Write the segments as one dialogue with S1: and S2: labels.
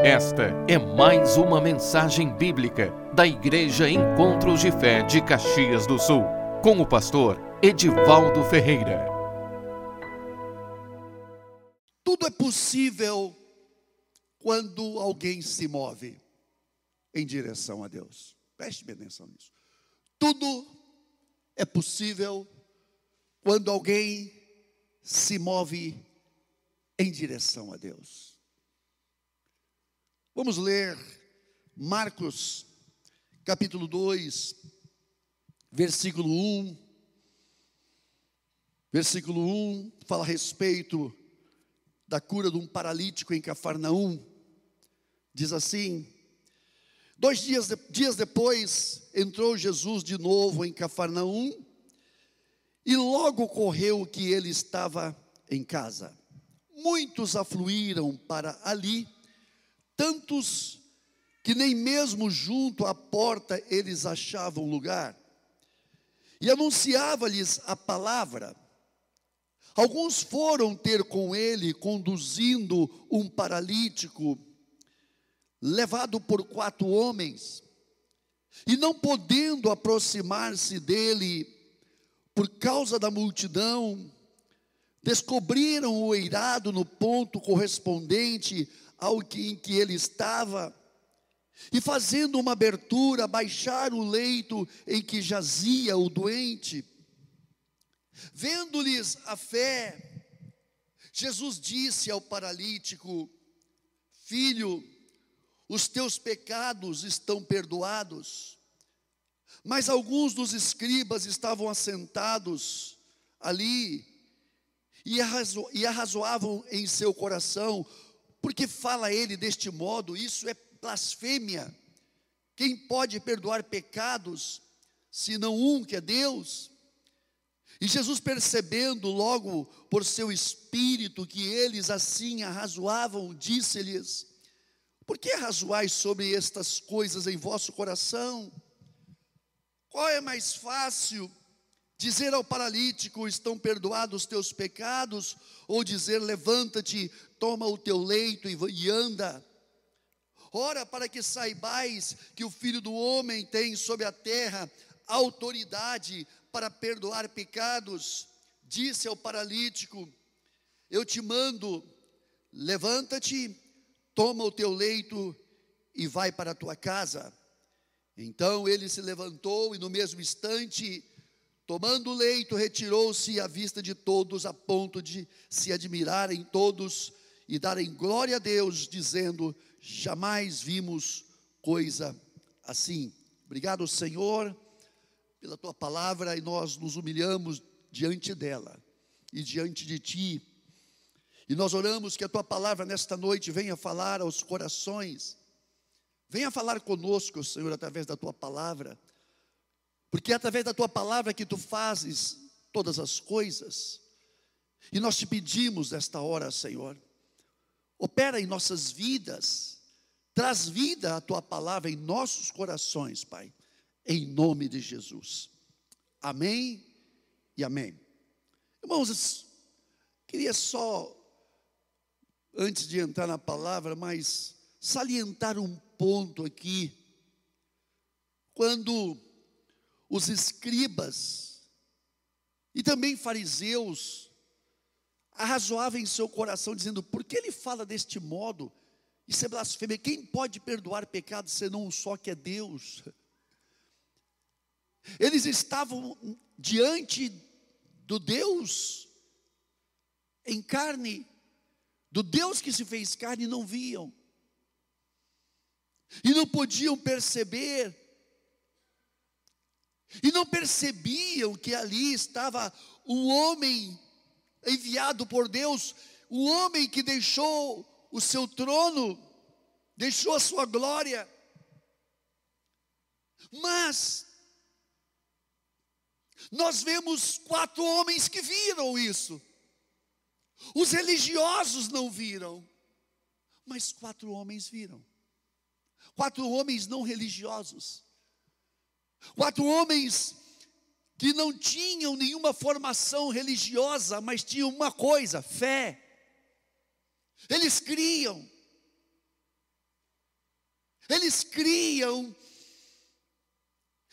S1: Esta é mais uma mensagem bíblica da Igreja Encontros de Fé de Caxias do Sul, com o pastor Edivaldo Ferreira.
S2: Tudo é possível quando alguém se move em direção a Deus. Preste atenção nisso. Tudo é possível quando alguém se move em direção a Deus. Vamos ler Marcos, capítulo 2, versículo 1. Versículo 1 fala a respeito da cura de um paralítico em Cafarnaum. Diz assim: Dois dias, de, dias depois, entrou Jesus de novo em Cafarnaum, e logo ocorreu que ele estava em casa. Muitos afluíram para ali tantos que nem mesmo junto à porta eles achavam lugar. E anunciava-lhes a palavra. Alguns foram ter com ele, conduzindo um paralítico, levado por quatro homens, e não podendo aproximar-se dele por causa da multidão, descobriram o eirado no ponto correspondente ao que, em que ele estava, e fazendo uma abertura, baixaram o leito em que jazia o doente. Vendo-lhes a fé, Jesus disse ao paralítico: Filho, os teus pecados estão perdoados. Mas alguns dos escribas estavam assentados ali e arrazoavam em seu coração: porque fala ele deste modo, isso é blasfêmia. Quem pode perdoar pecados, senão um que é Deus? E Jesus, percebendo logo por seu espírito que eles assim arrazoavam, disse-lhes: Por que arrazoais sobre estas coisas em vosso coração? Qual é mais fácil, dizer ao paralítico: Estão perdoados os teus pecados? Ou dizer: Levanta-te, toma o teu leito e anda. Ora, para que saibais que o Filho do Homem tem sobre a terra autoridade para perdoar pecados, disse ao paralítico: Eu te mando, levanta-te, toma o teu leito e vai para a tua casa. Então ele se levantou e no mesmo instante, tomando o leito, retirou-se à vista de todos, a ponto de se admirarem todos e darem glória a Deus, dizendo: jamais vimos coisa assim. Obrigado, Senhor, pela tua palavra e nós nos humilhamos diante dela e diante de ti. E nós oramos que a tua palavra nesta noite venha falar aos corações, venha falar conosco, Senhor, através da tua palavra, porque é através da tua palavra que tu fazes todas as coisas. E nós te pedimos nesta hora, Senhor, opera em nossas vidas, traz vida a tua palavra em nossos corações, Pai, em nome de Jesus. Amém e amém. Irmãos, queria só, antes de entrar na palavra, mas salientar um ponto aqui. Quando os escribas e também fariseus arrazoava em seu coração, dizendo: por que ele fala deste modo? Isso é blasfêmia. Quem pode perdoar pecados senão um só que é Deus? Eles estavam diante do Deus em carne, do Deus que se fez carne, não viam, e não podiam perceber, e não percebiam que ali estava o homem enviado por Deus, o homem que deixou o seu trono, deixou a sua glória. Mas nós vemos quatro homens que viram isso. Os religiosos não viram, mas quatro homens viram. Quatro homens não religiosos. Quatro homens que não tinham nenhuma formação religiosa, mas tinham uma coisa: fé. Eles criam. Eles criam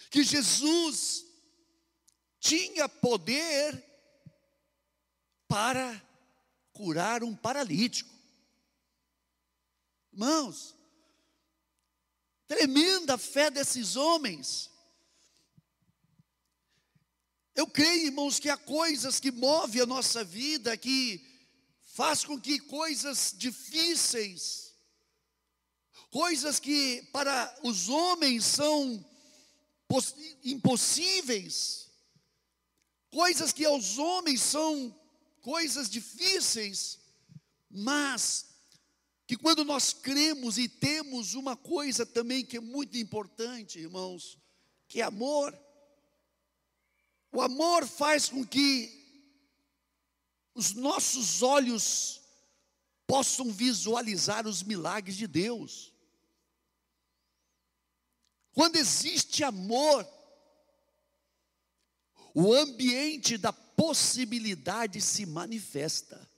S2: que Jesus tinha poder para curar um paralítico. Irmãos, tremenda fé desses homens. Eu creio, irmãos, que há coisas que movem a nossa vida, que faz com que coisas difíceis, coisas que para os homens são impossíveis, coisas que aos homens são coisas difíceis, mas que quando nós cremos e temos uma coisa também que é muito importante, irmãos, que é amor. O amor faz com que os nossos olhos possam visualizar os milagres de Deus. Quando existe amor, o ambiente da possibilidade se manifesta.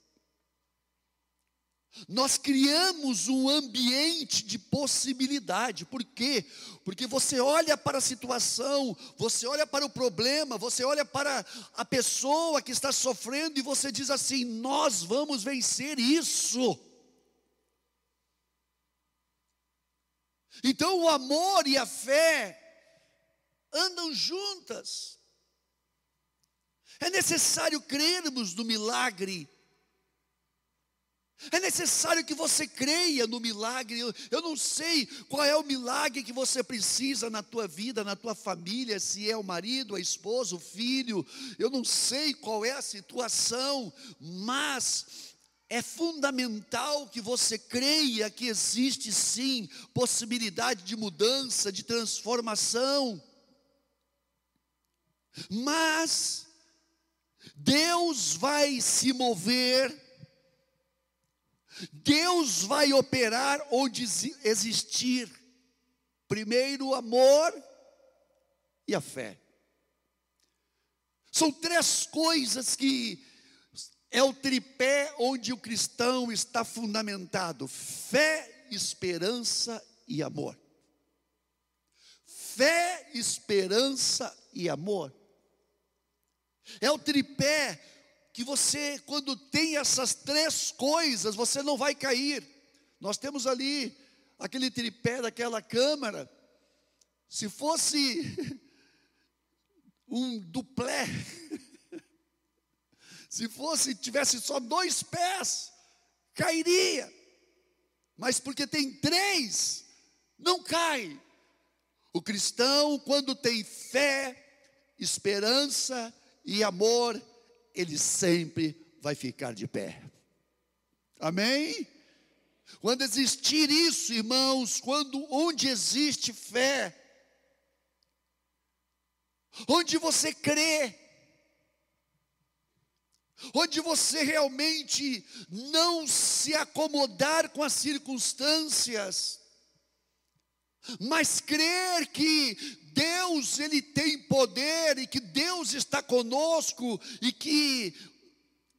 S2: Nós criamos um ambiente de possibilidade, por quê? Porque você olha para a situação, você olha para o problema, você olha para a pessoa que está sofrendo e você diz assim: nós vamos vencer isso. Então o amor e a fé andam juntas. É necessário crermos no milagre. É necessário que você creia no milagre. Eu, não sei qual é o milagre que você precisa na tua vida, na tua família, se é o marido, a esposa, o filho. Eu não sei qual é a situação, mas é fundamental que você creia que existe sim possibilidade de mudança, de transformação. Mas Deus vai se mover, Deus vai operar onde existir primeiro o amor e a fé. São três coisas que é o tripé onde o cristão está fundamentado: fé, esperança e amor. Fé, esperança e amor. É o tripé que você, quando tem essas três coisas, você não vai cair. Nós temos ali aquele tripé daquela câmara. Se fosse um duplé, Se fosse, tivesse só dois pés, cairia. Mas porque tem três, não cai. O cristão, quando tem fé, esperança e amor, ele sempre vai ficar de pé. Amém? Quando existir isso, irmãos, quando onde existe fé, onde você crê, onde você realmente não se acomodar com as circunstâncias, mas crer que Deus ele tem poder e que Deus está conosco e que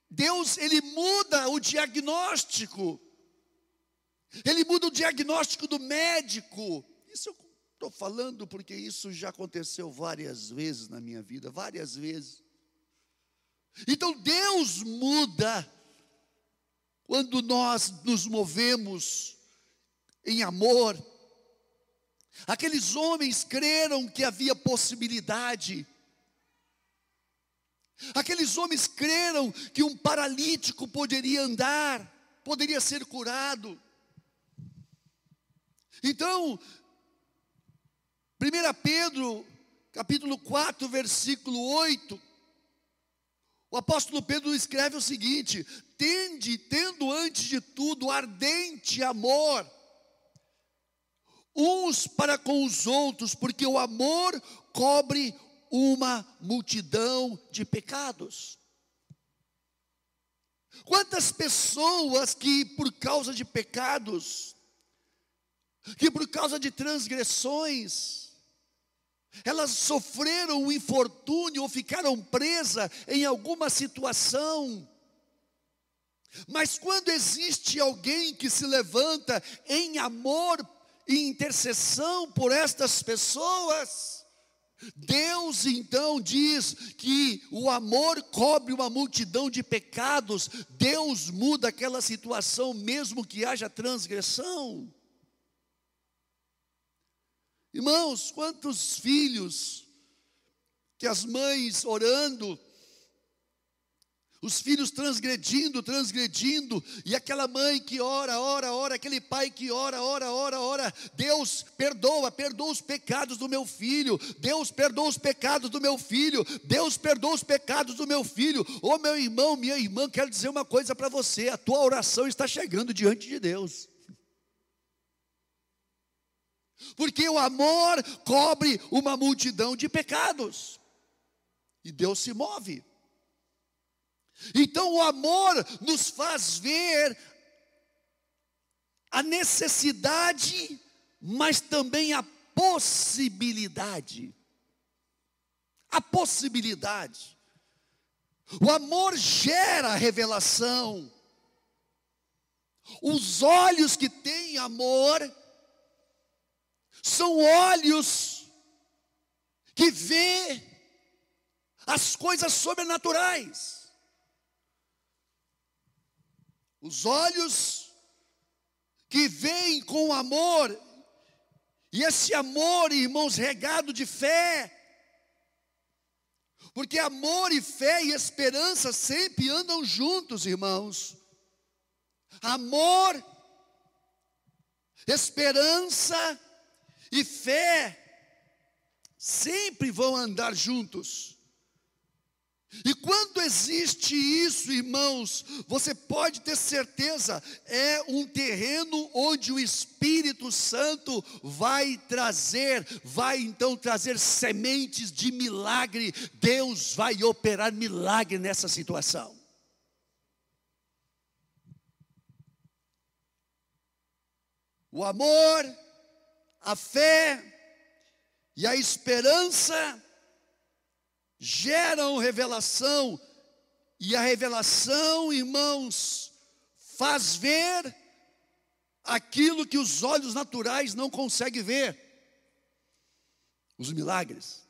S2: Deus ele muda o diagnóstico. Ele muda o diagnóstico do médico. Isso eu estou falando porque isso já aconteceu várias vezes na minha vida, várias vezes. Então Deus muda quando nós nos movemos em amor. Aqueles homens creram que havia possibilidade. Aqueles homens creram que um paralítico poderia andar, poderia ser curado. Então, 1 Pedro, capítulo 4, versículo 8, o apóstolo Pedro escreve o seguinte: tende, tendo antes de tudo ardente amor, uns para com os outros, porque o amor cobre uma multidão de pecados. Quantas pessoas que por causa de pecados, que por causa de transgressões, elas sofreram um infortúnio ou ficaram presas em alguma situação. Mas quando existe alguém que se levanta em amor, em intercessão por estas pessoas. Deus então diz que o amor cobre uma multidão de pecados, Deus muda aquela situação, mesmo que haja transgressão. Irmãos, quantos filhos que as mães orando, os filhos transgredindo, transgredindo, e aquela mãe que ora, ora, ora, aquele pai que ora, ora, ora, ora, Deus perdoa, perdoa os pecados do meu filho, Deus perdoa os pecados do meu filho, Deus perdoa os pecados do meu filho. Ô meu irmão, minha irmã, quero dizer uma coisa para você: a tua oração está chegando diante de Deus. Porque o amor cobre uma multidão de pecados, e Deus se move. Então o amor nos faz ver a necessidade, mas também a possibilidade. A possibilidade. O amor gera revelação. Os olhos que têm amor são olhos que vê as coisas sobrenaturais. Os olhos que veem com amor, e esse amor, irmãos, regado de fé, porque amor e fé e esperança sempre andam juntos, irmãos. Amor, esperança e fé sempre vão andar juntos. E quando existe isso, irmãos, você pode ter certeza, é um terreno onde o Espírito Santo vai trazer, vai então trazer sementes de milagre. Deus vai operar milagre nessa situação. O amor, a fé e a esperança geram revelação, e a revelação, irmãos, faz ver aquilo que os olhos naturais não conseguem ver os milagres.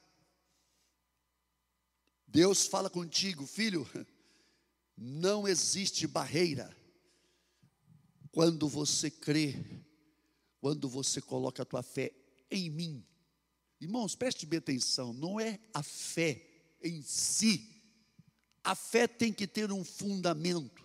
S2: Deus fala contigo, filho, não existe barreira quando você crê, quando você coloca a tua fé em mim. Irmãos, preste bem atenção, não é a fé em si. A fé tem que ter um fundamento.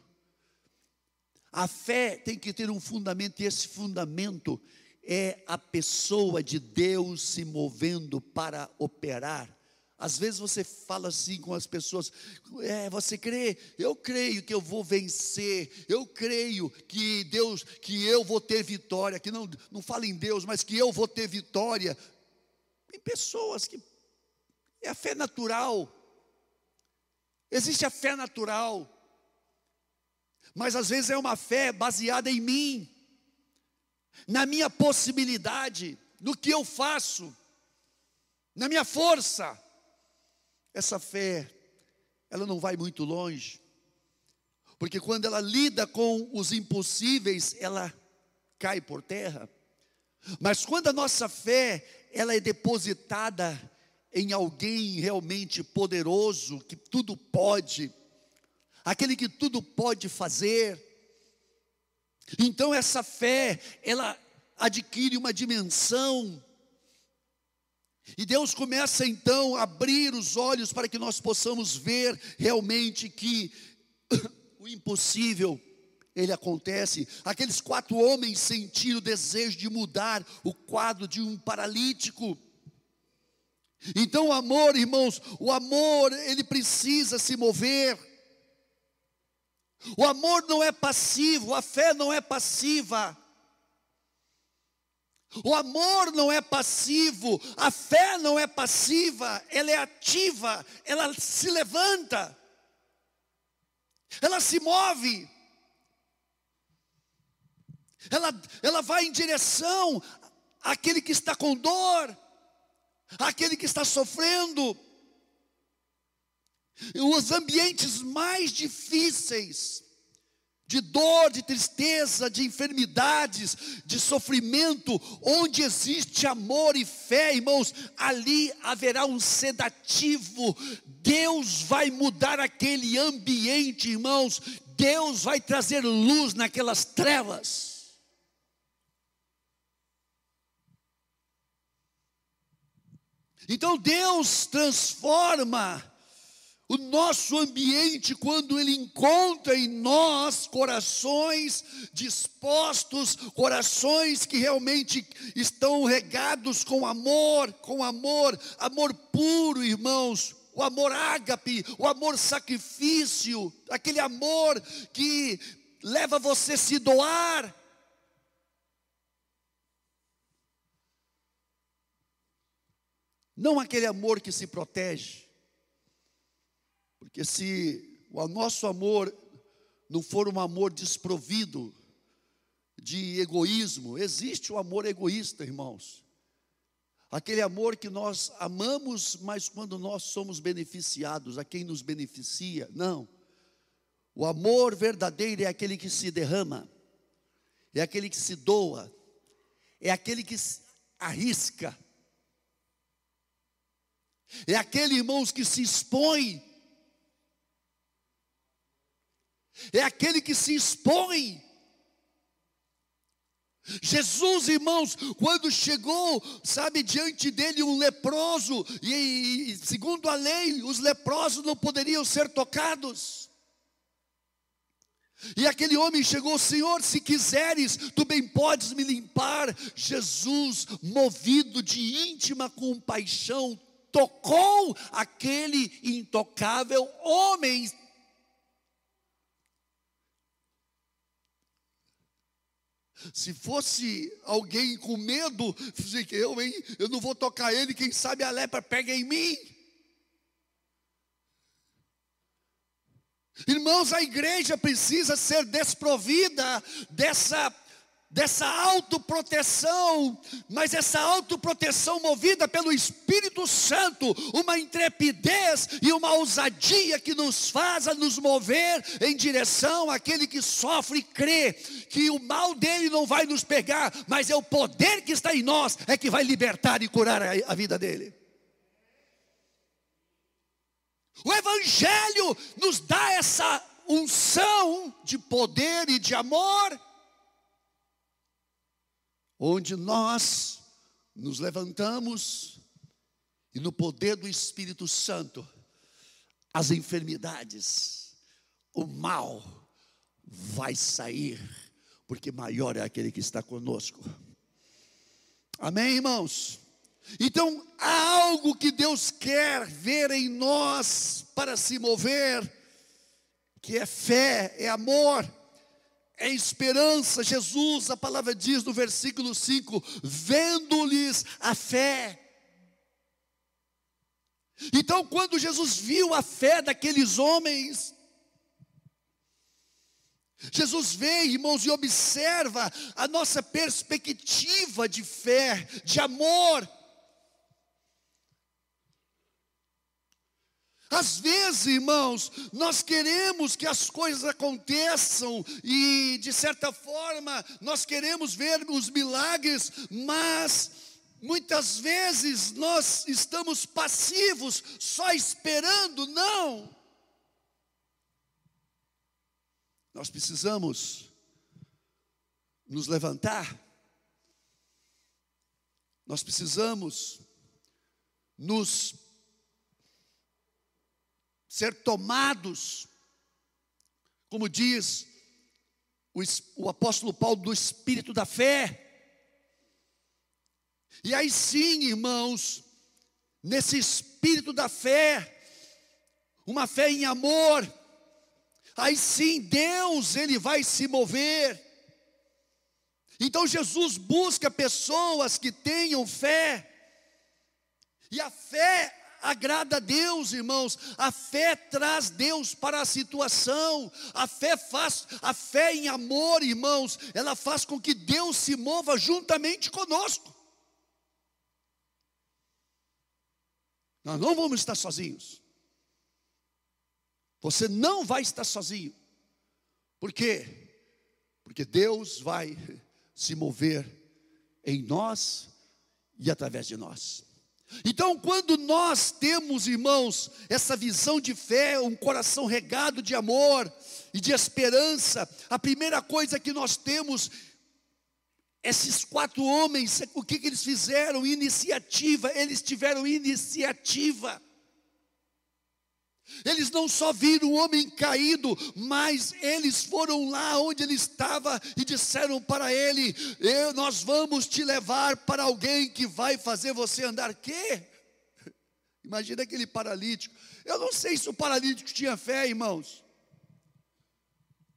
S2: A fé tem que ter um fundamento, e esse fundamento é a pessoa de Deus se movendo para operar. Às vezes você fala assim com as pessoas, é, você crê? Eu creio que eu vou vencer, eu creio que Deus, que eu vou ter vitória, que não, não fala em Deus, mas que eu vou ter vitória. Tem pessoas que é a fé natural. Existe a fé natural. Mas às vezes é uma fé baseada em mim, na minha possibilidade, no que eu faço, na minha força. Essa fé, ela não vai muito longe, porque quando ela lida com os impossíveis, ela cai por terra. Mas quando a nossa fé, ela é depositada em alguém realmente poderoso, que tudo pode, aquele que tudo pode fazer. Então essa fé, ela adquire uma dimensão. E Deus começa então a abrir os olhos para que nós possamos ver realmente que o impossível ele acontece. Aqueles quatro homens sentiram o desejo de mudar o quadro de um paralítico. Então o amor, irmãos, o amor, ele precisa se mover. O amor não é passivo, a fé não é passiva. O amor não é passivo, a fé não é passiva, ela é ativa, ela se levanta, ela se move, ela, ela vai em direção àquele que está com dor, aquele que está sofrendo. Os ambientes mais difíceis, de dor, de tristeza, de enfermidades, de sofrimento, onde existe amor e fé, irmãos, ali haverá um sedativo. Deus vai mudar aquele ambiente, irmãos. Deus vai trazer luz naquelas trevas. Então Deus transforma o nosso ambiente, quando Ele encontra em nós corações dispostos, corações que realmente estão regados com amor, com amor, amor puro, irmãos, o amor ágape, o amor sacrifício, aquele amor que leva você a se doar. Não aquele amor que se protege porque se o nosso amor não for um amor desprovido de egoísmo, existe o amor egoísta, irmãos. Aquele amor que nós amamos, mas quando nós somos beneficiados, a quem nos beneficia, não. O amor verdadeiro é aquele que se derrama, é aquele que se doa, é aquele que arrisca, é aquele, irmãos, que se expõe é aquele que se expõe. Jesus, irmãos, quando chegou, sabe, diante dele um leproso, e, e segundo a lei, os leprosos não poderiam ser tocados. E aquele homem chegou, Senhor, se quiseres, tu bem podes me limpar. Jesus, movido de íntima compaixão, tocou aquele intocável homem Se fosse alguém com medo, eu, hein, eu não vou tocar ele, quem sabe a lepra pega em mim. Irmãos, a igreja precisa ser desprovida dessa dessa autoproteção, mas essa autoproteção movida pelo Espírito Santo, uma intrepidez e uma ousadia que nos faz a nos mover em direção àquele que sofre e crê que o mal dele não vai nos pegar, mas é o poder que está em nós é que vai libertar e curar a, a vida dele. O Evangelho nos dá essa unção de poder e de amor onde nós nos levantamos e no poder do Espírito Santo, as enfermidades, o mal vai sair, porque maior é aquele que está conosco. Amém, irmãos? Então, há algo que Deus quer ver em nós para se mover, que é fé, é amor é esperança. Jesus, a palavra diz no versículo 5: vendo-lhes a fé. Então, quando Jesus viu a fé daqueles homens, Jesus vê, irmãos, e observa a nossa perspectiva de fé, de amor, Às vezes, irmãos, nós queremos que as coisas aconteçam e, de certa forma, nós queremos ver os milagres, mas muitas vezes nós estamos passivos, só esperando, não. Nós precisamos nos levantar, nós precisamos nos ser tomados, como diz o, o apóstolo Paulo, do espírito da fé. E aí sim, irmãos, nesse espírito da fé, uma fé em amor, aí sim Deus ele vai se mover. Então Jesus busca pessoas que tenham fé. E a fé agrada a Deus, irmãos. A fé traz Deus para a situação. A fé faz, a fé em amor, irmãos, ela faz com que Deus se mova juntamente conosco. Nós não vamos estar sozinhos. Você não vai estar sozinho. Por quê? Porque Deus vai se mover em nós e através de nós. Então, quando nós temos, irmãos, essa visão de fé, um coração regado de amor e de esperança, a primeira coisa que nós temos, esses quatro homens, o que, que eles fizeram? Iniciativa, eles tiveram iniciativa. Eles não só viram o homem caído, mas eles foram lá onde ele estava e disseram para ele: Nós vamos te levar para alguém que vai fazer você andar. Quê? Imagina aquele paralítico. Eu não sei se o paralítico tinha fé, irmãos,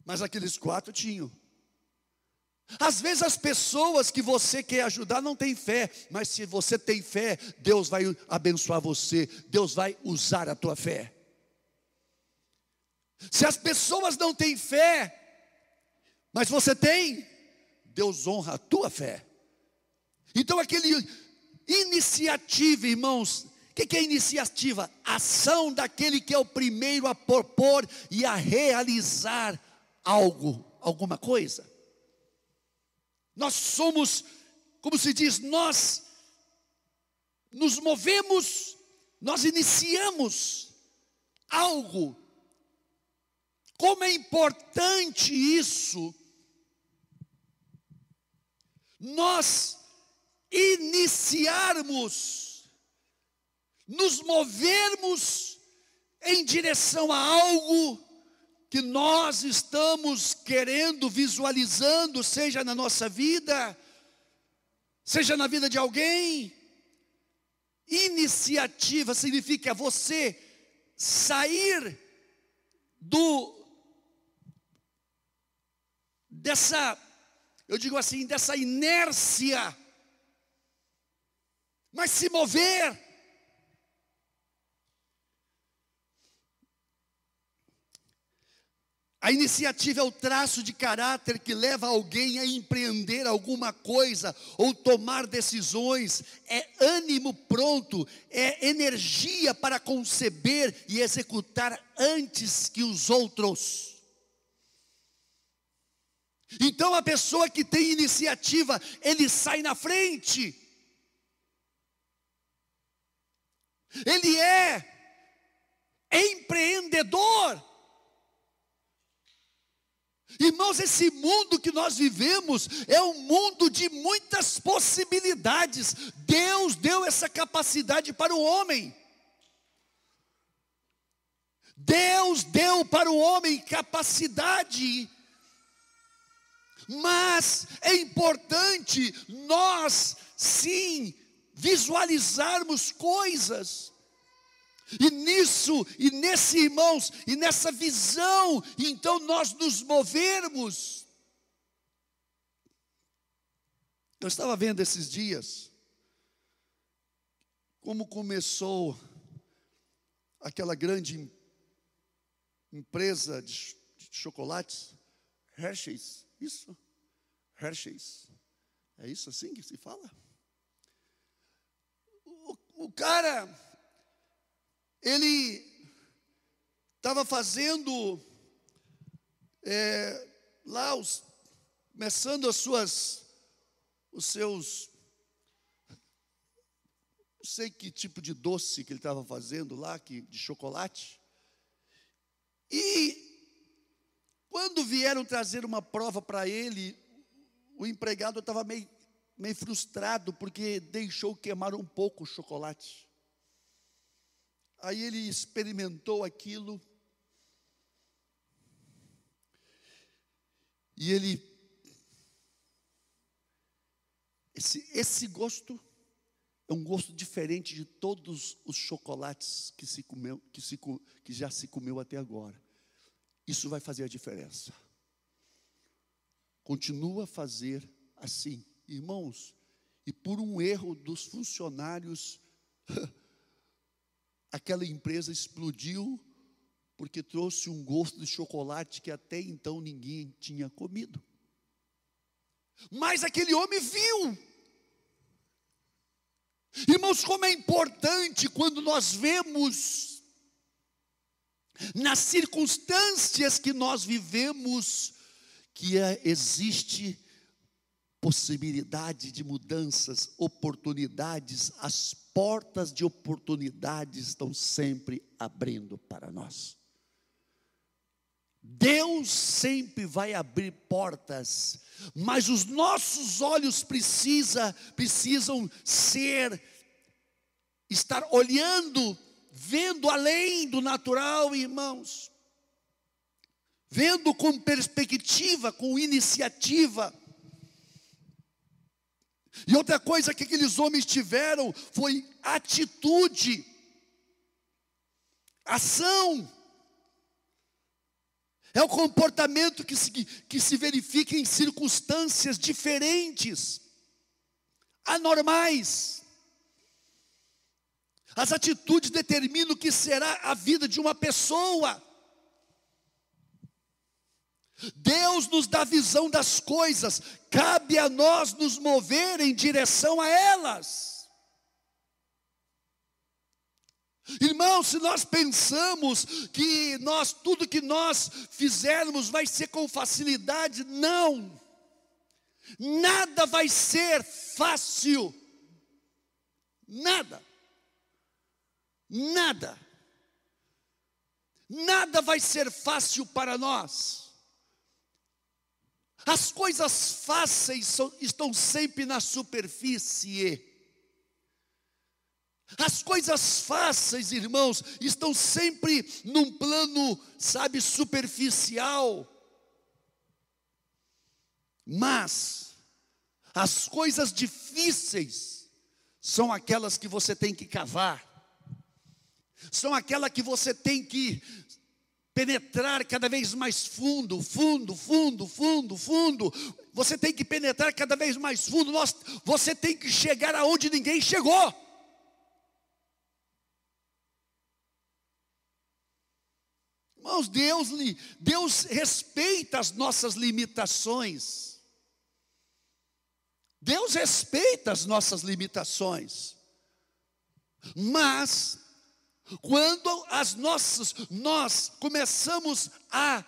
S2: mas aqueles quatro tinham. Às vezes as pessoas que você quer ajudar não têm fé, mas se você tem fé, Deus vai abençoar você, Deus vai usar a tua fé. Se as pessoas não têm fé, mas você tem, Deus honra a tua fé. Então, aquele iniciativa, irmãos, o que, que é iniciativa? Ação daquele que é o primeiro a propor e a realizar algo, alguma coisa. Nós somos, como se diz, nós nos movemos, nós iniciamos algo como é importante isso, nós iniciarmos, nos movermos em direção a algo que nós estamos querendo, visualizando, seja na nossa vida, seja na vida de alguém. Iniciativa significa você sair do dessa, eu digo assim, dessa inércia, mas se mover. A iniciativa é o traço de caráter que leva alguém a empreender alguma coisa ou tomar decisões, é ânimo pronto, é energia para conceber e executar antes que os outros. Então a pessoa que tem iniciativa, ele sai na frente. Ele é empreendedor. Irmãos, esse mundo que nós vivemos é um mundo de muitas possibilidades. Deus deu essa capacidade para o homem. Deus deu para o homem capacidade mas é importante nós, sim, visualizarmos coisas. E nisso, e nesse irmãos, e nessa visão, então nós nos movermos. Eu estava vendo esses dias como começou aquela grande empresa de, chocolates, Hershey's, isso. Hershey's. É isso assim que se fala? O, o cara, ele estava fazendo é, lá, os, começando as suas, os seus, não sei que tipo de doce que ele estava fazendo lá, que, de chocolate. E quando vieram trazer uma prova para ele, o empregado estava meio, meio frustrado porque deixou queimar um pouco o chocolate. Aí ele experimentou aquilo. E ele. Esse, esse gosto é um gosto diferente de todos os chocolates que, se comeu, que, se, que já se comeu até agora. Isso vai fazer a diferença. Continua a fazer assim, irmãos, e por um erro dos funcionários, aquela empresa explodiu porque trouxe um gosto de chocolate que até então ninguém tinha comido. Mas aquele homem viu. Irmãos, como é importante quando nós vemos nas circunstâncias que nós vivemos, que é, existe possibilidade de mudanças, oportunidades, as portas de oportunidades estão sempre abrindo para nós. Deus sempre vai abrir portas, mas os nossos olhos precisa, precisam ser estar olhando, vendo além do natural, irmãos. Vendo com perspectiva, com iniciativa. E outra coisa que aqueles homens tiveram foi atitude, ação. É o comportamento que se, que se verifica em circunstâncias diferentes, anormais. As atitudes determinam o que será a vida de uma pessoa. Deus nos dá visão das coisas, cabe a nós nos mover em direção a elas. Irmão, se nós pensamos que nós tudo que nós fizermos vai ser com facilidade, não. Nada vai ser fácil. Nada. Nada. Nada vai ser fácil para nós. As coisas fáceis estão sempre na superfície. As coisas fáceis, irmãos, estão sempre num plano, sabe, superficial. Mas as coisas difíceis são aquelas que você tem que cavar. São aquelas que você tem que penetrar cada vez mais fundo, fundo, fundo, fundo, fundo. Você tem que penetrar cada vez mais fundo. Nós, você tem que chegar aonde ninguém chegou. Irmãos, Deus, Deus respeita as nossas limitações. Deus respeita as nossas limitações. Mas quando as nossas nós começamos a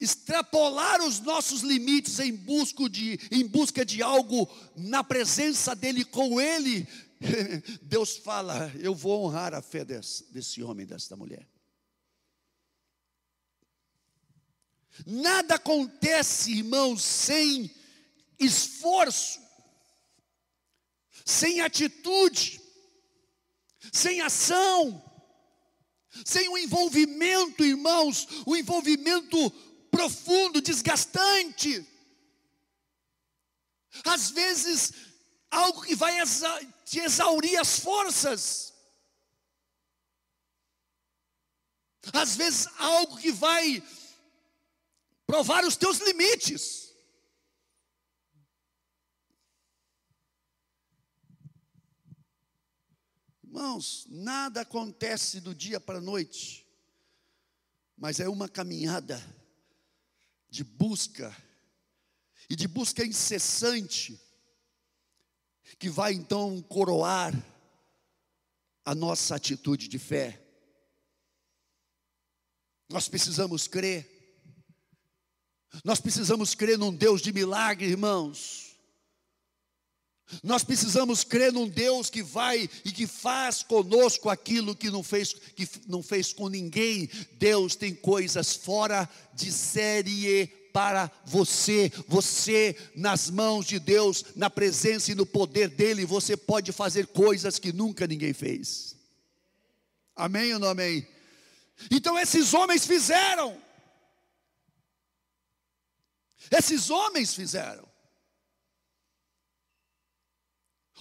S2: extrapolar os nossos limites em busca de em busca de algo na presença dele com ele, Deus fala: "Eu vou honrar a fé desse, desse homem, desta mulher". Nada acontece, irmãos, sem esforço, sem atitude, sem ação, sem o envolvimento, irmãos, o um envolvimento profundo, desgastante. Às vezes, algo que vai exa te exaurir as forças. Às vezes, algo que vai provar os teus limites. Irmãos, nada acontece do dia para a noite, mas é uma caminhada de busca, e de busca incessante, que vai então coroar a nossa atitude de fé. Nós precisamos crer nós precisamos crer num Deus de milagre, irmãos. Nós precisamos crer num Deus que vai e que faz conosco aquilo que não fez, que não fez com ninguém. Deus tem coisas fora de série para você. Você, nas mãos de Deus, na presença e no poder dEle, você pode fazer coisas que nunca ninguém fez. Amém ou não amém? Então esses homens fizeram. Esses homens fizeram.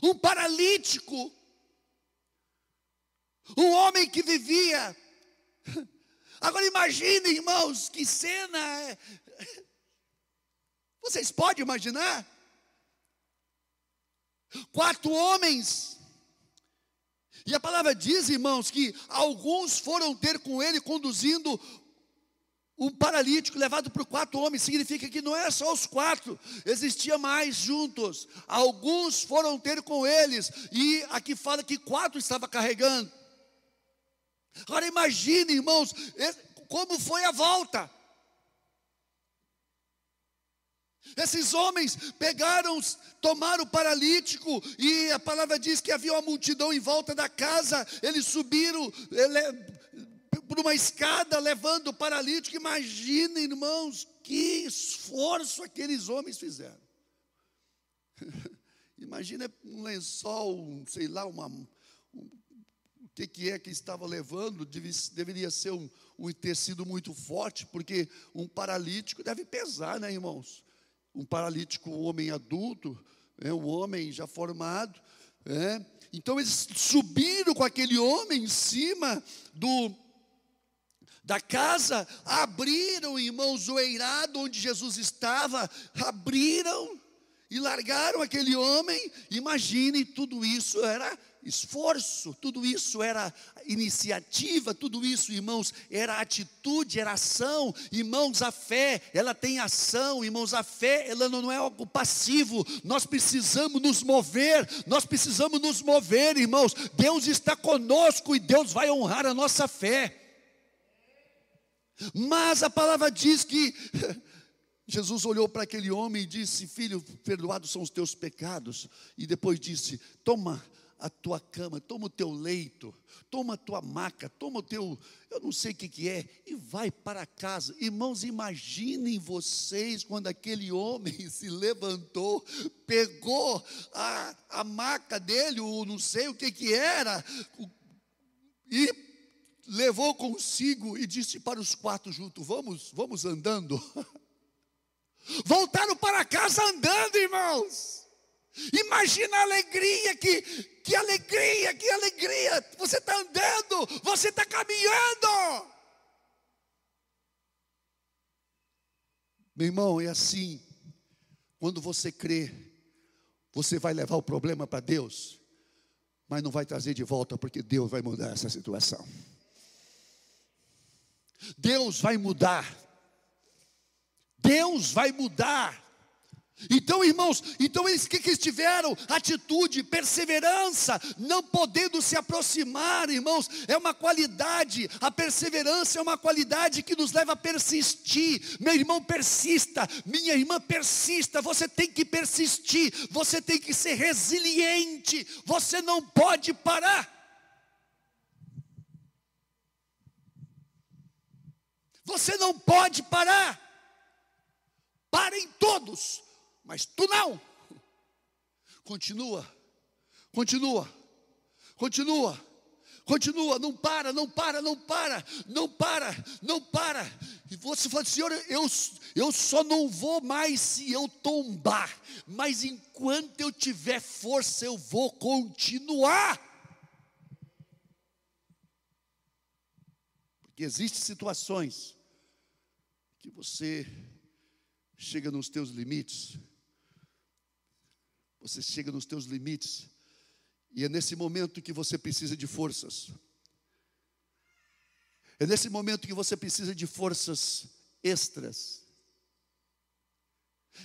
S2: Um paralítico, um homem que vivia. Agora imagine, irmãos, que cena. É... Vocês podem imaginar? Quatro homens. E a palavra diz, irmãos, que alguns foram ter com ele conduzindo um paralítico levado por quatro homens, significa que não é só os quatro, existia mais juntos. Alguns foram ter com eles, e aqui fala que quatro estava carregando. Agora imagine, irmãos, como foi a volta. Esses homens pegaram, tomaram o paralítico, e a palavra diz que havia uma multidão em volta da casa. Eles subiram ele, por uma escada levando o paralítico. Imaginem, irmãos, que esforço aqueles homens fizeram. Imagina um lençol, sei lá, uma, um, o que, que é que estava levando, deve, deveria ser um, um tecido muito forte, porque um paralítico deve pesar, né, irmãos? Um paralítico, um homem adulto, é, um homem já formado, é. Então eles subiram com aquele homem em cima do da casa, abriram, irmãos, o eirado onde Jesus estava, abriram e largaram aquele homem. Imagine, tudo isso era esforço, tudo isso era iniciativa, tudo isso, irmãos, era atitude, era ação. Irmãos, a fé, ela tem ação, irmãos, a fé, ela não é algo passivo. Nós precisamos nos mover, nós precisamos nos mover, irmãos. Deus está conosco e Deus vai honrar a nossa fé. Mas a palavra diz que Jesus olhou para aquele homem e disse: Filho, perdoados são os teus pecados. E depois disse: Toma a tua cama, toma o teu leito, toma a tua maca, toma o teu, eu não sei o que, que é, e vai para casa. Irmãos, imaginem vocês quando aquele homem se levantou, pegou a, a maca dele, o não sei o que, que era, e levou consigo e disse para os quatro juntos: Vamos, vamos andando. Voltaram para casa andando, irmãos. Imagina a alegria que, que alegria, que alegria. Você está andando, você está caminhando. Meu irmão, é assim. Quando você crê, você vai levar o problema para Deus, mas não vai trazer de volta, porque Deus vai mudar essa situação. Deus vai mudar. Deus vai mudar. Então, irmãos, então eles que, que tiveram? Atitude, perseverança, não podendo se aproximar, irmãos, é uma qualidade, a perseverança é uma qualidade que nos leva a persistir. Meu irmão, persista, minha irmã, persista, você tem que persistir, você tem que ser resiliente, você não pode parar. Você não pode parar. Parem todos, mas tu não. Continua, continua, continua, continua, não para, não para, não para, não para, não para. E você fala, Senhor, eu, eu só não vou mais se eu tombar, mas enquanto eu tiver força, eu vou continuar. Porque existem situações que você chega nos teus limites. Você chega nos teus limites. E é nesse momento que você precisa de forças. É nesse momento que você precisa de forças extras.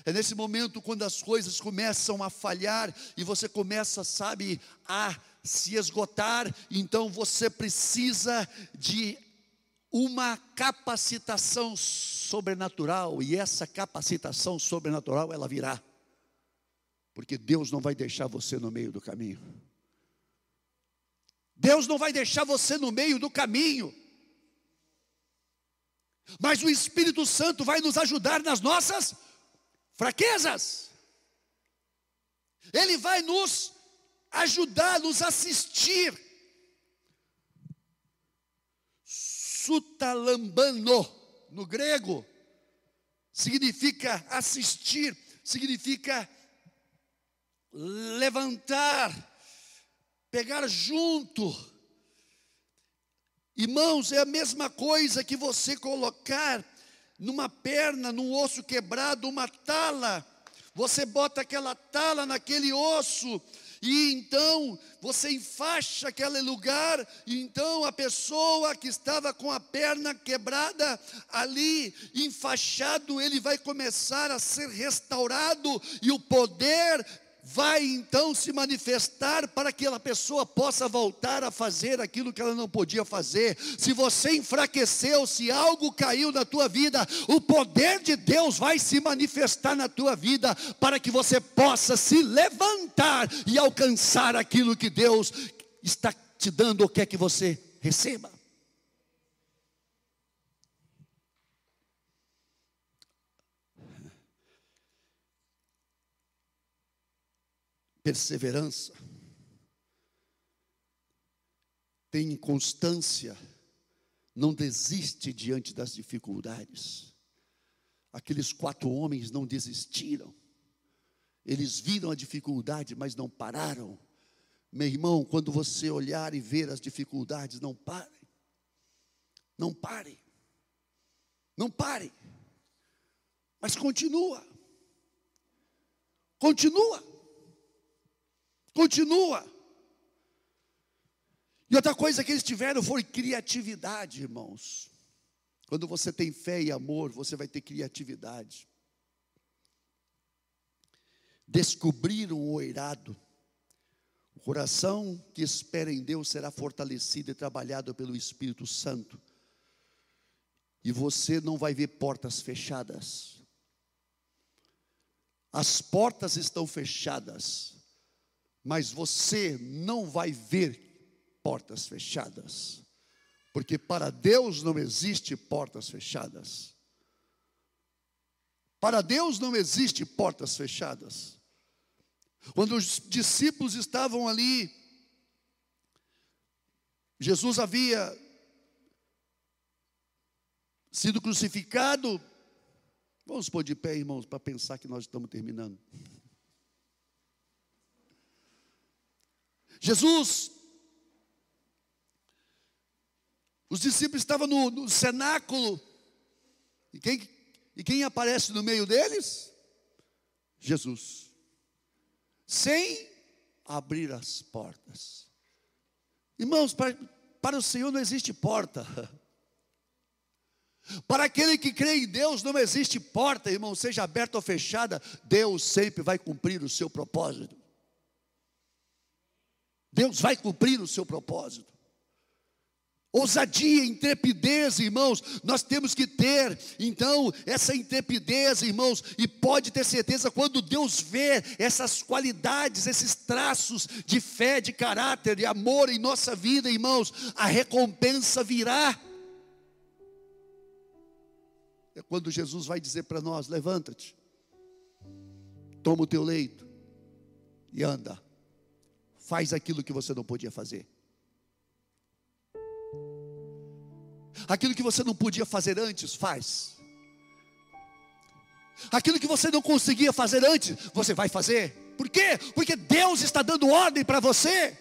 S2: É nesse momento quando as coisas começam a falhar e você começa, sabe, a se esgotar, então você precisa de uma capacitação sobrenatural, e essa capacitação sobrenatural ela virá, porque Deus não vai deixar você no meio do caminho. Deus não vai deixar você no meio do caminho. Mas o Espírito Santo vai nos ajudar nas nossas fraquezas. Ele vai nos ajudar, nos assistir sutalambano, no grego, significa assistir, significa levantar, pegar junto. Irmãos, é a mesma coisa que você colocar numa perna, num osso quebrado, uma tala. Você bota aquela tala naquele osso e então você enfaixa aquele lugar, e então a pessoa que estava com a perna quebrada ali, enfaixado, ele vai começar a ser restaurado, e o poder vai então se manifestar para que aquela pessoa possa voltar a fazer aquilo que ela não podia fazer. Se você enfraqueceu, se algo caiu na tua vida, o poder de Deus vai se manifestar na tua vida para que você possa se levantar e alcançar aquilo que Deus está te dando ou quer que você receba. Perseverança, tem constância, não desiste diante das dificuldades. Aqueles quatro homens não desistiram, eles viram a dificuldade, mas não pararam. Meu irmão, quando você olhar e ver as dificuldades, não pare, não pare, não pare, mas continua, continua. Continua. E outra coisa que eles tiveram foi criatividade, irmãos. Quando você tem fé e amor, você vai ter criatividade. Descobriram o oirado. O coração que espera em Deus será fortalecido e trabalhado pelo Espírito Santo. E você não vai ver portas fechadas. As portas estão fechadas mas você não vai ver portas fechadas, porque para Deus não existe portas fechadas. Para Deus não existe portas fechadas. Quando os discípulos estavam ali, Jesus havia sido crucificado. Vamos pôr de pé, irmãos, para pensar que nós estamos terminando. Jesus, os discípulos estavam no, no cenáculo, e quem, e quem aparece no meio deles? Jesus, sem abrir as portas. Irmãos, para, para o Senhor não existe porta. Para aquele que crê em Deus não existe porta, irmão, seja aberta ou fechada, Deus sempre vai cumprir o seu propósito. Deus vai cumprir o seu propósito. Ousadia, intrepidez, irmãos, nós temos que ter, então, essa intrepidez, irmãos, e pode ter certeza, quando Deus vê essas qualidades, esses traços de fé, de caráter, de amor em nossa vida, irmãos, a recompensa virá. É quando Jesus vai dizer para nós: levanta-te, toma o teu leito e anda faz aquilo que você não podia fazer. Aquilo que você não podia fazer antes, faz. Aquilo que você não conseguia fazer antes, você vai fazer. Por quê? Porque Deus está dando ordem para você.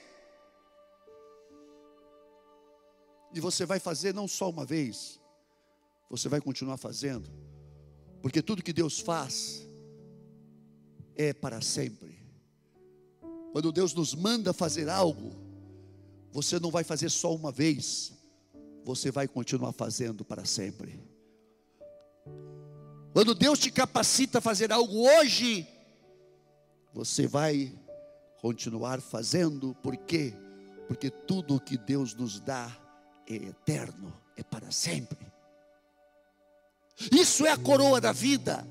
S2: E você vai fazer não só uma vez, você vai continuar fazendo, porque tudo que Deus faz é para sempre. Quando Deus nos manda fazer algo, você não vai fazer só uma vez, você vai continuar fazendo para sempre. Quando Deus te capacita a fazer algo hoje, você vai continuar fazendo, por quê? Porque tudo o que Deus nos dá é eterno, é para sempre. Isso é a coroa da vida.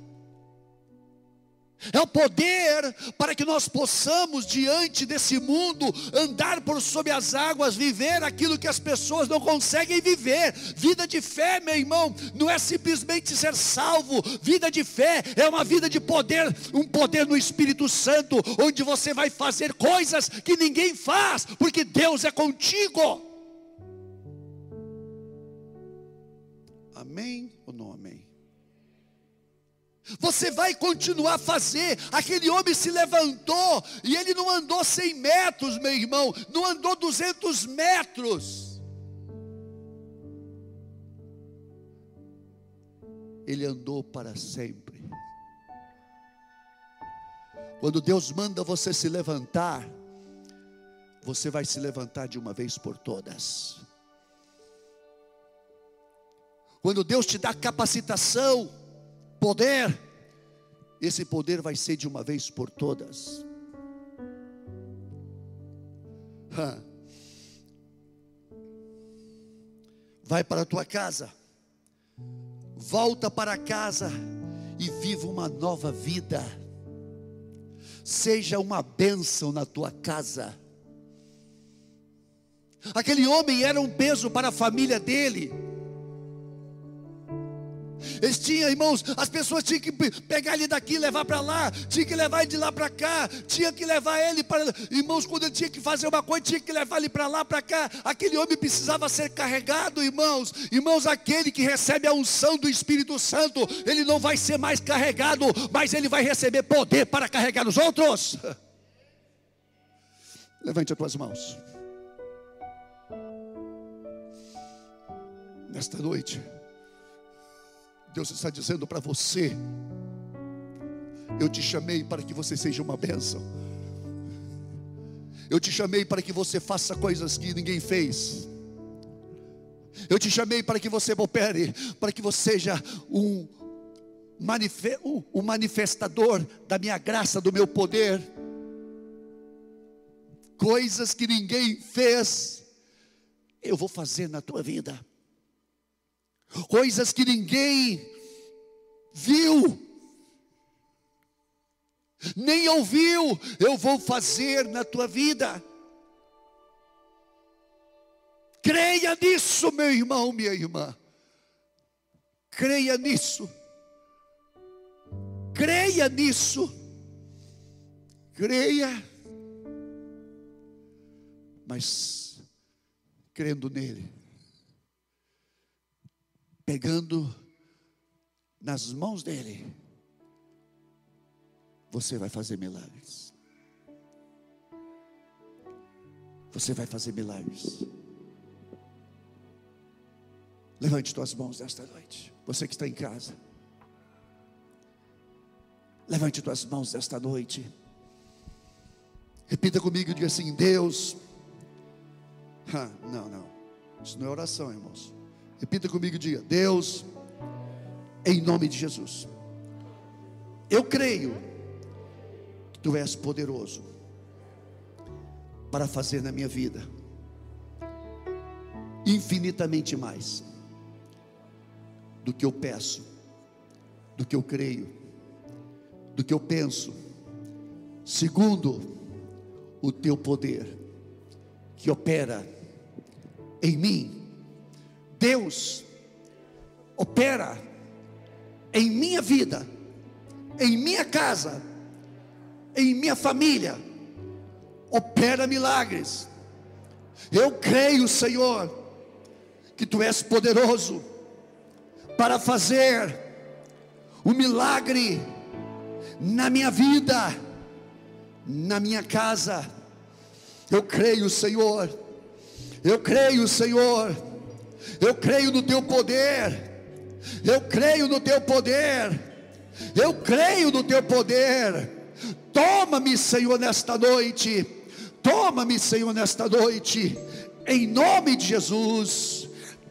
S2: É o poder para que nós possamos, diante desse mundo, andar por sob as águas, viver aquilo que as pessoas não conseguem viver. Vida de fé, meu irmão, não é simplesmente ser salvo. Vida de fé é uma vida de poder, um poder no Espírito Santo, onde você vai fazer coisas que ninguém faz, porque Deus é contigo. Amém ou não amém? Você vai continuar a fazer. Aquele homem se levantou e ele não andou 100 metros, meu irmão, não andou 200 metros. Ele andou para sempre. Quando Deus manda você se levantar, você vai se levantar de uma vez por todas. Quando Deus te dá capacitação, poder, esse poder vai ser de uma vez por todas. Vai para a tua casa, volta para casa e viva uma nova vida. Seja uma bênção na tua casa. Aquele homem era um peso para a família dele. Eles tinham, irmãos, as pessoas tinham que pegar ele daqui, levar para lá, tinha que levar ele de lá para cá, tinha que levar ele para, irmãos, quando ele tinha que fazer uma coisa, tinha que levar ele para lá, para cá. Aquele homem precisava ser carregado, irmãos. Irmãos, aquele que recebe a unção do Espírito Santo, ele não vai ser mais carregado, mas ele vai receber poder para carregar os outros. Levante as tuas mãos. Nesta noite, Deus está dizendo para você: Eu te chamei para que você seja uma bênção. Eu te chamei para que você faça coisas que ninguém fez. Eu te chamei para que você opere, para que você seja um, um manifestador da minha graça, do meu poder. Coisas que ninguém fez, eu vou fazer na tua vida coisas que ninguém viu, nem ouviu, eu vou fazer na tua vida. Creia nisso, meu irmão, minha irmã. Creia nisso. Creia nisso. Creia. Mas crendo nele pegando nas mãos dele, você vai fazer milagres. Você vai fazer milagres. Levante suas mãos nesta noite. Você que está em casa. Levante suas mãos nesta noite. Repita comigo e diga assim: Deus. Ah, não, não. Isso não é oração, irmãos. Repita comigo diga: Deus, em nome de Jesus, eu creio que Tu és poderoso para fazer na minha vida infinitamente mais do que eu peço, do que eu creio, do que eu penso, segundo o Teu poder que opera em mim Deus opera em minha vida, em minha casa, em minha família, opera milagres. Eu creio, Senhor, que Tu és poderoso para fazer o um milagre na minha vida, na minha casa. Eu creio, Senhor. Eu creio, Senhor eu creio no teu poder. Eu creio no teu poder. Eu creio no teu poder. Toma-me, Senhor, nesta noite. Toma-me, Senhor, nesta noite. Em nome de Jesus.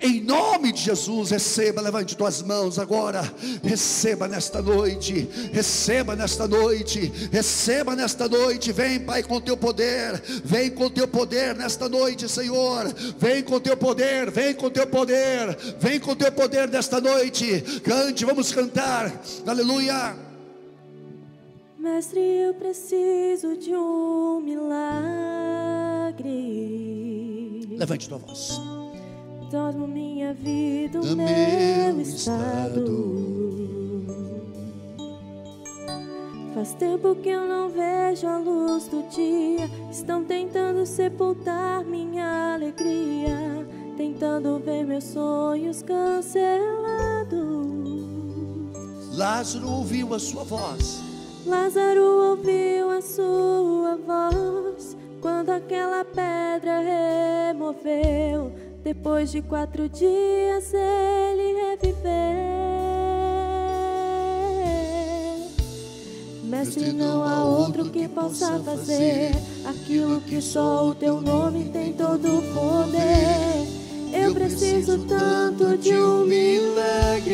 S2: Em nome de Jesus, receba, levante tuas mãos agora. Receba nesta noite. Receba nesta noite. Receba nesta noite. Vem, Pai, com teu poder. Vem com teu poder nesta noite, Senhor. Vem com teu poder. Vem com teu poder. Vem com teu poder nesta noite. Cante, vamos cantar. Aleluia.
S3: Mestre, eu preciso de um milagre.
S2: Levante tua voz
S3: torno minha vida o meu estado. Faz tempo que eu não vejo a luz do dia. Estão tentando sepultar minha alegria, tentando ver meus sonhos cancelados.
S2: Lázaro ouviu a sua voz.
S3: Lázaro ouviu a sua voz quando aquela pedra removeu depois de quatro dias ele reviveu. Mestre, não há outro que possa fazer aquilo que só o teu nome tem todo o poder. Eu preciso tanto de um milagre.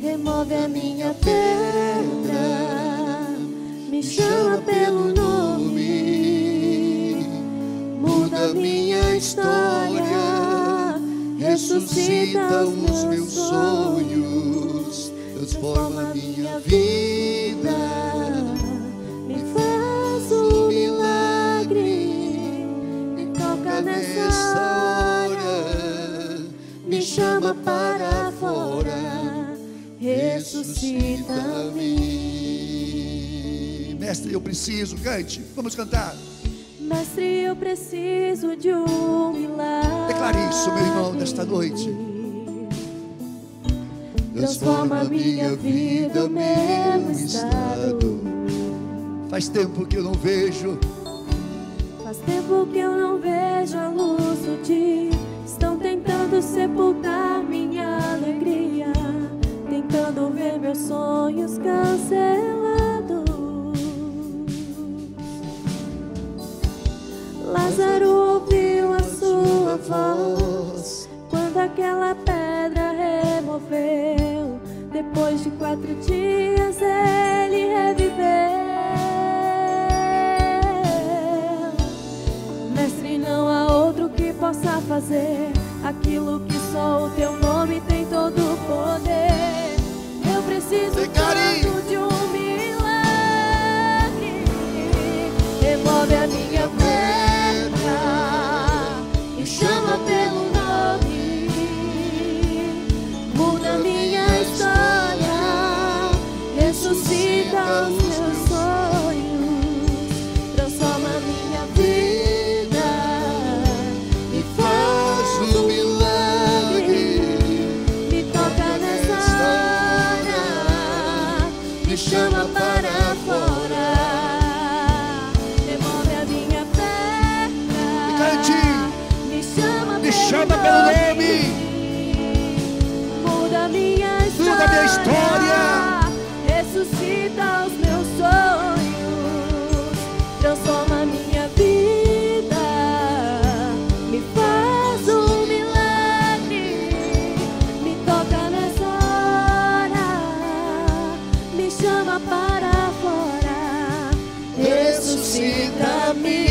S3: Remove a minha pedra, me chama pelo nome
S2: muda minha história, ressuscita os meus sonhos, transforma minha vida,
S3: me faz um milagre, me toca nessa hora, me chama para fora, ressuscita-me.
S2: Mestre, eu preciso, cante, vamos cantar.
S3: Mestre, eu preciso de um milagre.
S2: Declare isso, meu irmão, nesta noite.
S3: Transforma minha vida, o meu estado.
S2: Faz tempo que eu não vejo
S3: Faz tempo que eu não vejo a luz do dia. Estão tentando sepultar minha alegria. Tentando ver meus sonhos cancelados. Lázaro ouviu a sua voz quando aquela pedra removeu. Depois de quatro dias ele reviveu. Mestre, não há outro que possa fazer aquilo que só o teu Ressuscita-me.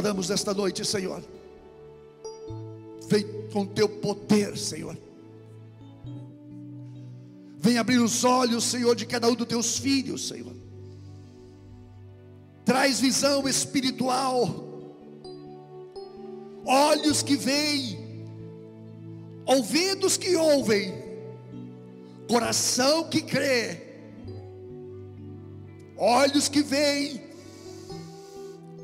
S2: Oramos nesta noite, Senhor. Vem com teu poder, Senhor. Vem abrir os olhos, Senhor, de cada um dos teus filhos, Senhor. Traz visão espiritual. Olhos que veem, ouvidos que ouvem, coração que crê olhos que veem.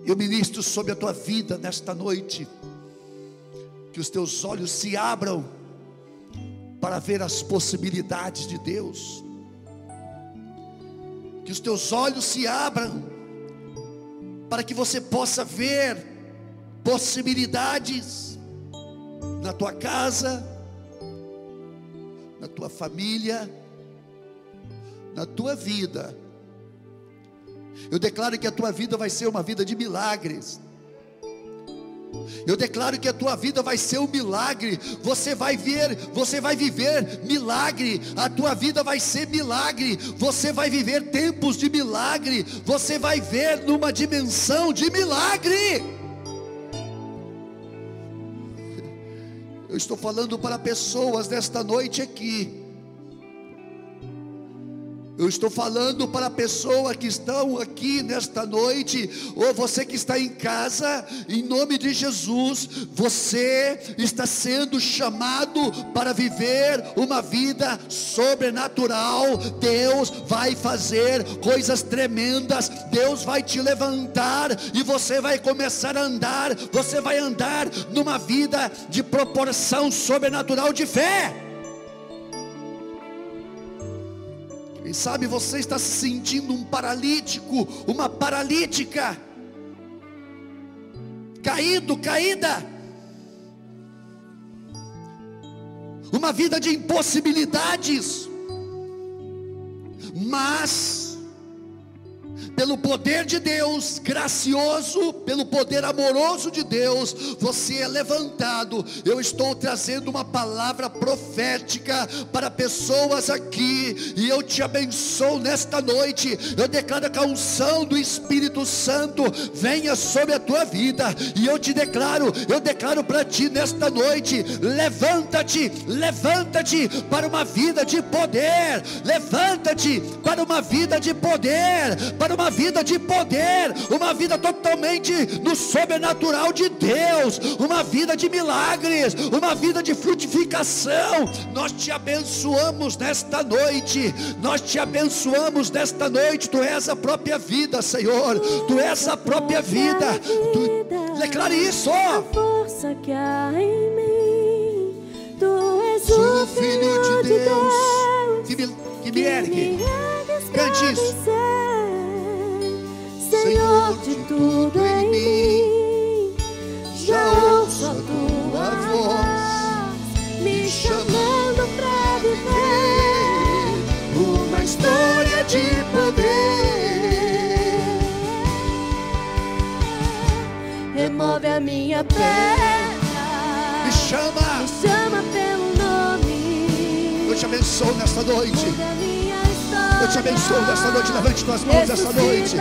S2: Eu ministro sobre a tua vida nesta noite, que os teus olhos se abram para ver as possibilidades de Deus, que os teus olhos se abram para que você possa ver possibilidades na tua casa, na tua família, na tua vida. Eu declaro que a tua vida vai ser uma vida de milagres. Eu declaro que a tua vida vai ser um milagre. Você vai ver, você vai viver milagre. A tua vida vai ser milagre. Você vai viver tempos de milagre. Você vai ver numa dimensão de milagre. Eu estou falando para pessoas nesta noite aqui eu estou falando para a pessoa que estão aqui nesta noite, ou você que está em casa, em nome de Jesus, você está sendo chamado para viver uma vida sobrenatural. Deus vai fazer coisas tremendas, Deus vai te levantar e você vai começar a andar, você vai andar numa vida de proporção sobrenatural de fé. Quem sabe você está se sentindo um paralítico, uma paralítica, caído, caída, uma vida de impossibilidades, mas pelo poder de Deus, gracioso, pelo poder amoroso de Deus, você é levantado. Eu estou trazendo uma palavra profética para pessoas aqui, e eu te abençoo nesta noite. Eu declaro que a unção do Espírito Santo venha sobre a tua vida, e eu te declaro, eu declaro para ti nesta noite: levanta-te, levanta-te para uma vida de poder, levanta-te para uma vida de poder, para uma uma vida de poder, uma vida totalmente no sobrenatural de Deus, uma vida de milagres, uma vida de frutificação. Nós te abençoamos nesta noite, nós te abençoamos nesta noite. Tu és a própria vida, Senhor, tu és a própria vida. Tu, declare isso.
S3: A força que há em mim, tu és o filho de Deus,
S2: que me, que me ergue. Cante isso.
S3: Senhor de tudo em mim. Já ouço a tua voz me chamando para viver uma história de poder. Remove a minha pedra.
S2: Me chama.
S3: Me chama pelo nome.
S2: Eu te abençoo nesta noite. Eu te abençoo nesta noite. Levante tuas mãos nesta noite.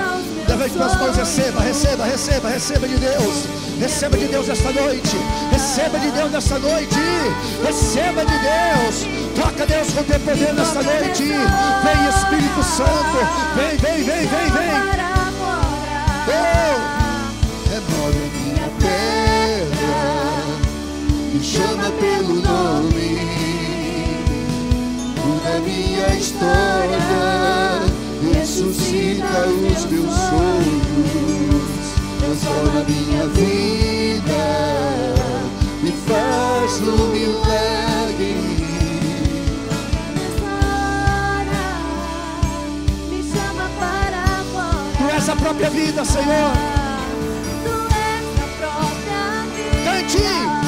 S2: Levante tuas mãos, receba, receba, receba, receba de Deus. Receba de Deus esta noite. Receba de Deus nesta noite. Receba de Deus. Toca Deus com teu poder nesta noite. Vem Espírito Santo. Vem, vem, vem, vem, vem. Oh, remove minha terra. Me chama pelo nome muda minha história, ressuscita os meus sonhos, transforma minha vida, me faz um milagre.
S3: Me chama para fora.
S2: Tu és a própria vida, Senhor.
S3: Tu és a própria vida.
S2: Cante.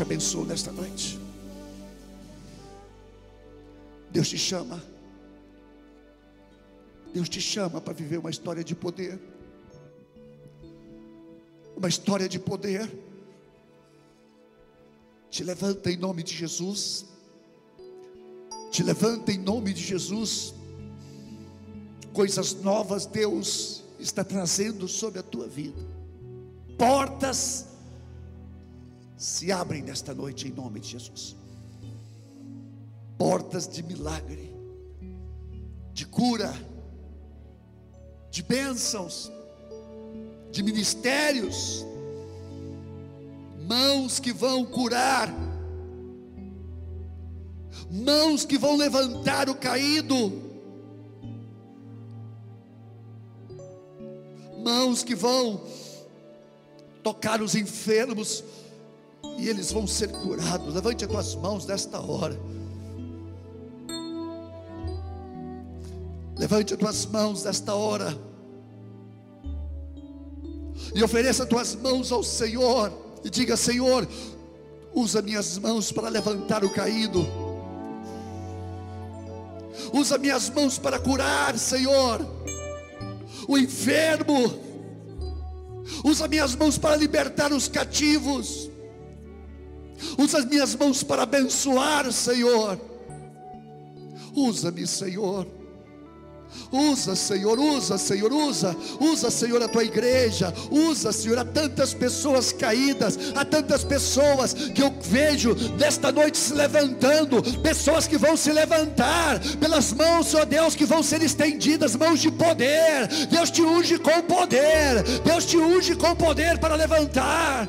S2: Te abençoo nesta noite. Deus te chama. Deus te chama para viver uma história de poder. Uma história de poder. Te levanta em nome de Jesus. Te levanta em nome de Jesus. Coisas novas Deus está trazendo sobre a tua vida. Portas se abrem nesta noite em nome de Jesus. Portas de milagre, de cura, de bênçãos, de ministérios, mãos que vão curar, mãos que vão levantar o caído, mãos que vão tocar os enfermos, e eles vão ser curados. Levante as tuas mãos nesta hora. Levante as tuas mãos nesta hora. E ofereça as tuas mãos ao Senhor. E diga: Senhor, usa minhas mãos para levantar o caído. Usa minhas mãos para curar, Senhor, o enfermo. Usa minhas mãos para libertar os cativos. Usa as minhas mãos para abençoar, Senhor. Usa-me, Senhor. Usa, Senhor, usa, Senhor, usa, usa, Senhor, a tua igreja, usa, Senhor, a tantas pessoas caídas, a tantas pessoas que eu vejo nesta noite se levantando, pessoas que vão se levantar pelas mãos, ó Deus, que vão ser estendidas, mãos de poder. Deus te unge com poder, Deus te unge com poder para levantar.